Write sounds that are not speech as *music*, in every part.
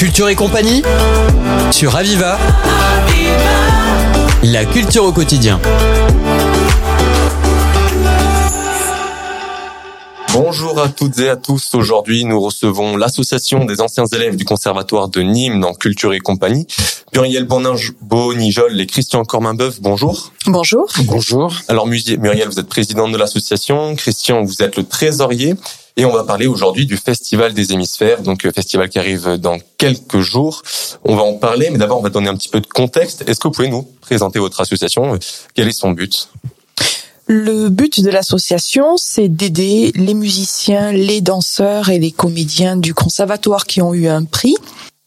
Culture et compagnie sur Aviva. La culture au quotidien. Bonjour à toutes et à tous. Aujourd'hui, nous recevons l'association des anciens élèves du conservatoire de Nîmes dans Culture et compagnie. Muriel Bonijol et Christian Corminbeuf, bonjour. Bonjour. Bonjour. Alors Muriel, vous êtes présidente de l'association. Christian, vous êtes le trésorier. Et on va parler aujourd'hui du Festival des Hémisphères, donc euh, festival qui arrive dans quelques jours. On va en parler, mais d'abord on va donner un petit peu de contexte. Est-ce que vous pouvez nous présenter votre association? Quel est son but? Le but de l'association, c'est d'aider les musiciens, les danseurs et les comédiens du conservatoire qui ont eu un prix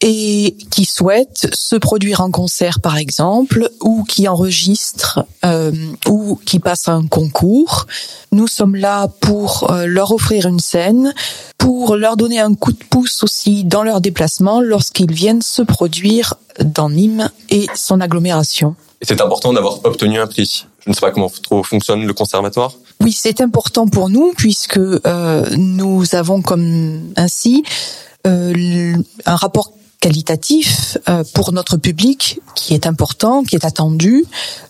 et qui souhaitent se produire en concert par exemple ou qui enregistrent euh, ou qui passent un concours. Nous sommes là pour euh, leur offrir une scène, pour leur donner un coup de pouce aussi dans leur déplacement lorsqu'ils viennent se produire dans Nîmes et son agglomération. Et c'est important d'avoir obtenu un prix. Je ne sais pas comment trop fonctionne le conservatoire. Oui, c'est important pour nous puisque euh, nous avons comme ainsi euh, un rapport qualitatif euh, pour notre public qui est important, qui est attendu.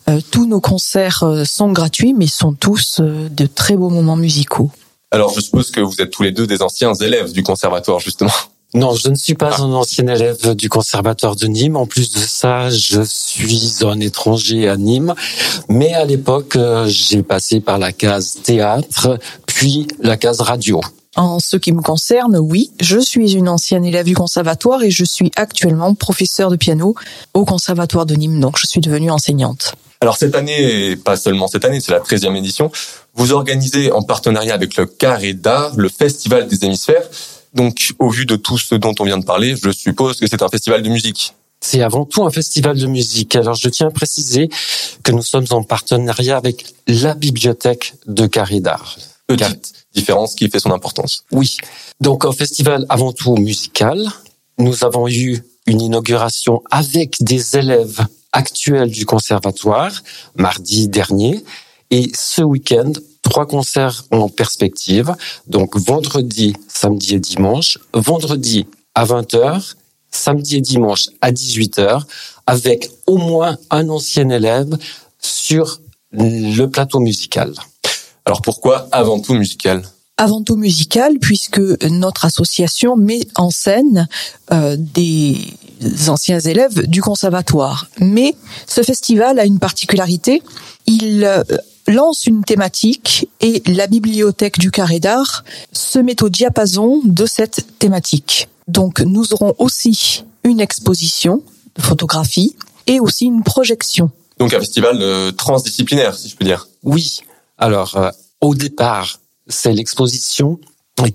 Euh, tous nos concerts euh, sont gratuits, mais sont tous de très beaux moments musicaux. Alors, je suppose que vous êtes tous les deux des anciens élèves du conservatoire, justement. Non, je ne suis pas un ancien élève du conservatoire de Nîmes. En plus de ça, je suis un étranger à Nîmes. Mais à l'époque, j'ai passé par la case théâtre, puis la case radio. En ce qui me concerne, oui, je suis une ancienne élève du conservatoire et je suis actuellement professeur de piano au conservatoire de Nîmes, donc je suis devenue enseignante. Alors cette année, et pas seulement cette année, c'est la 13e édition, vous organisez en partenariat avec le Carré d'Art le Festival des Hémisphères. Donc au vu de tout ce dont on vient de parler, je suppose que c'est un festival de musique. C'est avant tout un festival de musique. Alors je tiens à préciser que nous sommes en partenariat avec la bibliothèque de Carré d'Art petite différence qui fait son importance. Oui. Donc un festival avant tout musical. Nous avons eu une inauguration avec des élèves actuels du conservatoire mardi dernier et ce week-end trois concerts en perspective. Donc vendredi, samedi et dimanche. Vendredi à 20h, samedi et dimanche à 18h avec au moins un ancien élève sur le plateau musical. Alors pourquoi avant tout musical? Avant tout musical, puisque notre association met en scène euh, des anciens élèves du conservatoire. Mais ce festival a une particularité, il euh, lance une thématique et la bibliothèque du Carré d'Art se met au diapason de cette thématique. Donc nous aurons aussi une exposition de photographie et aussi une projection. Donc un festival euh, transdisciplinaire, si je peux dire. Oui, alors, euh, au départ, c'est l'exposition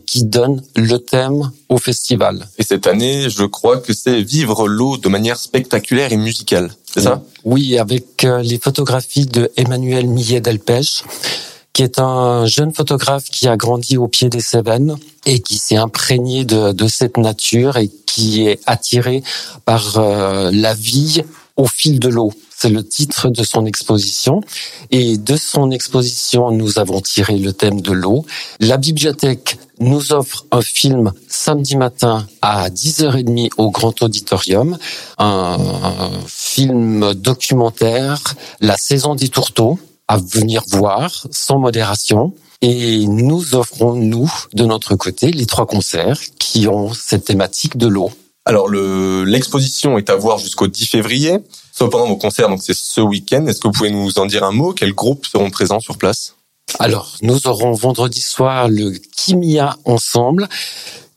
qui donne le thème au festival. Et cette année, je crois que c'est vivre l'eau de manière spectaculaire et musicale. C'est ça? Oui, avec euh, les photographies de Emmanuel Millet Delpech, qui est un jeune photographe qui a grandi au pied des Cévennes et qui s'est imprégné de, de, cette nature et qui est attiré par euh, la vie au fil de l'eau. C'est le titre de son exposition. Et de son exposition, nous avons tiré le thème de l'eau. La bibliothèque nous offre un film samedi matin à 10h30 au Grand Auditorium. Un film documentaire, La saison des tourteaux, à venir voir sans modération. Et nous offrons, nous, de notre côté, les trois concerts qui ont cette thématique de l'eau. Alors, l'exposition est à voir jusqu'au 10 février. Cependant, vos concerts, donc c'est ce week-end. Est-ce que vous pouvez nous en dire un mot? Quels groupes seront présents sur place? Alors, nous aurons vendredi soir le Kimia Ensemble,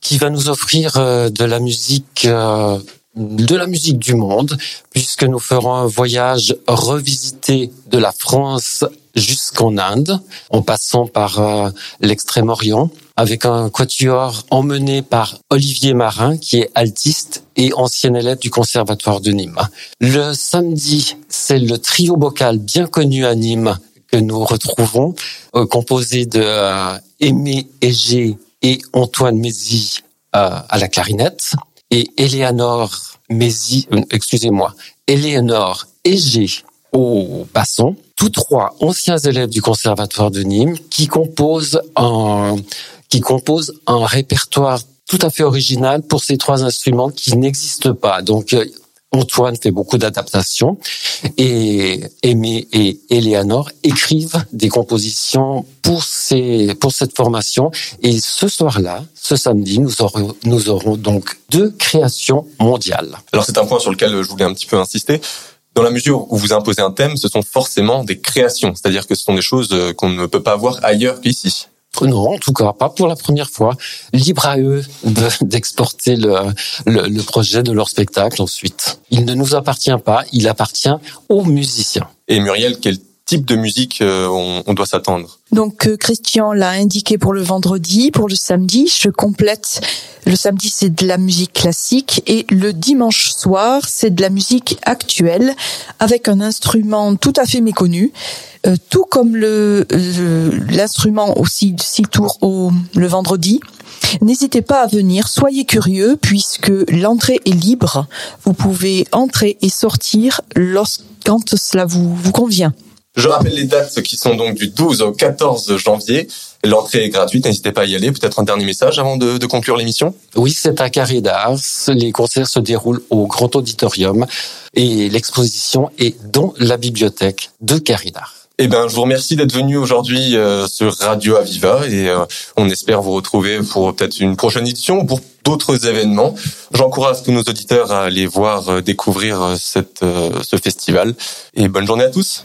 qui va nous offrir euh, de la musique euh, de la musique du monde, puisque nous ferons un voyage revisité de la France jusqu'en Inde, en passant par euh, l'extrême-orient, avec un quatuor emmené par Olivier Marin, qui est altiste et ancien élève du Conservatoire de Nîmes. Le samedi, c'est le trio vocal bien connu à Nîmes que nous retrouvons, euh, composé de euh, Aimé Egé et Antoine Mézy à la clarinette et Eleanor Mézi, euh, excusez-moi, Eleanor Egé au basson, tous trois anciens élèves du conservatoire de Nîmes qui composent un qui composent un répertoire tout à fait original pour ces trois instruments qui n'existent pas. Donc euh, Antoine fait beaucoup d'adaptations et Aimé et Eleanor écrivent des compositions pour ces pour cette formation et ce soir-là, ce samedi, nous aurons nous aurons donc deux créations mondiales. Alors c'est un point sur lequel je voulais un petit peu insister. Dans la mesure où vous imposez un thème, ce sont forcément des créations, c'est-à-dire que ce sont des choses euh, qu'on ne peut pas voir ailleurs qu'ici. Non, en tout cas, pas pour la première fois. Libre à eux *laughs* d'exporter le, projet de leur spectacle ensuite. Il ne nous appartient pas, il appartient aux musiciens. Et Muriel, quel type de musique euh, on, doit s'attendre Donc euh, Christian l'a indiqué pour le vendredi, pour le samedi, je complète. Le samedi c'est de la musique classique et le dimanche soir c'est de la musique actuelle avec un instrument tout à fait méconnu. Euh, tout comme le l'instrument aussi six tours au le vendredi. N'hésitez pas à venir, soyez curieux puisque l'entrée est libre. Vous pouvez entrer et sortir lorsque quand cela vous, vous convient. Je rappelle les dates qui sont donc du 12 au 14 janvier. L'entrée est gratuite, n'hésitez pas à y aller. Peut-être un dernier message avant de, de conclure l'émission? Oui, c'est à Carré d'Ars. Les concerts se déroulent au Grand Auditorium et l'exposition est dans la bibliothèque de Carré d'Ars. Eh ben, je vous remercie d'être venu aujourd'hui euh, sur Radio Aviva et euh, on espère vous retrouver pour peut-être une prochaine édition ou pour d'autres événements. J'encourage tous nos auditeurs à aller voir, euh, découvrir cette, ce festival. Et bonne journée à tous.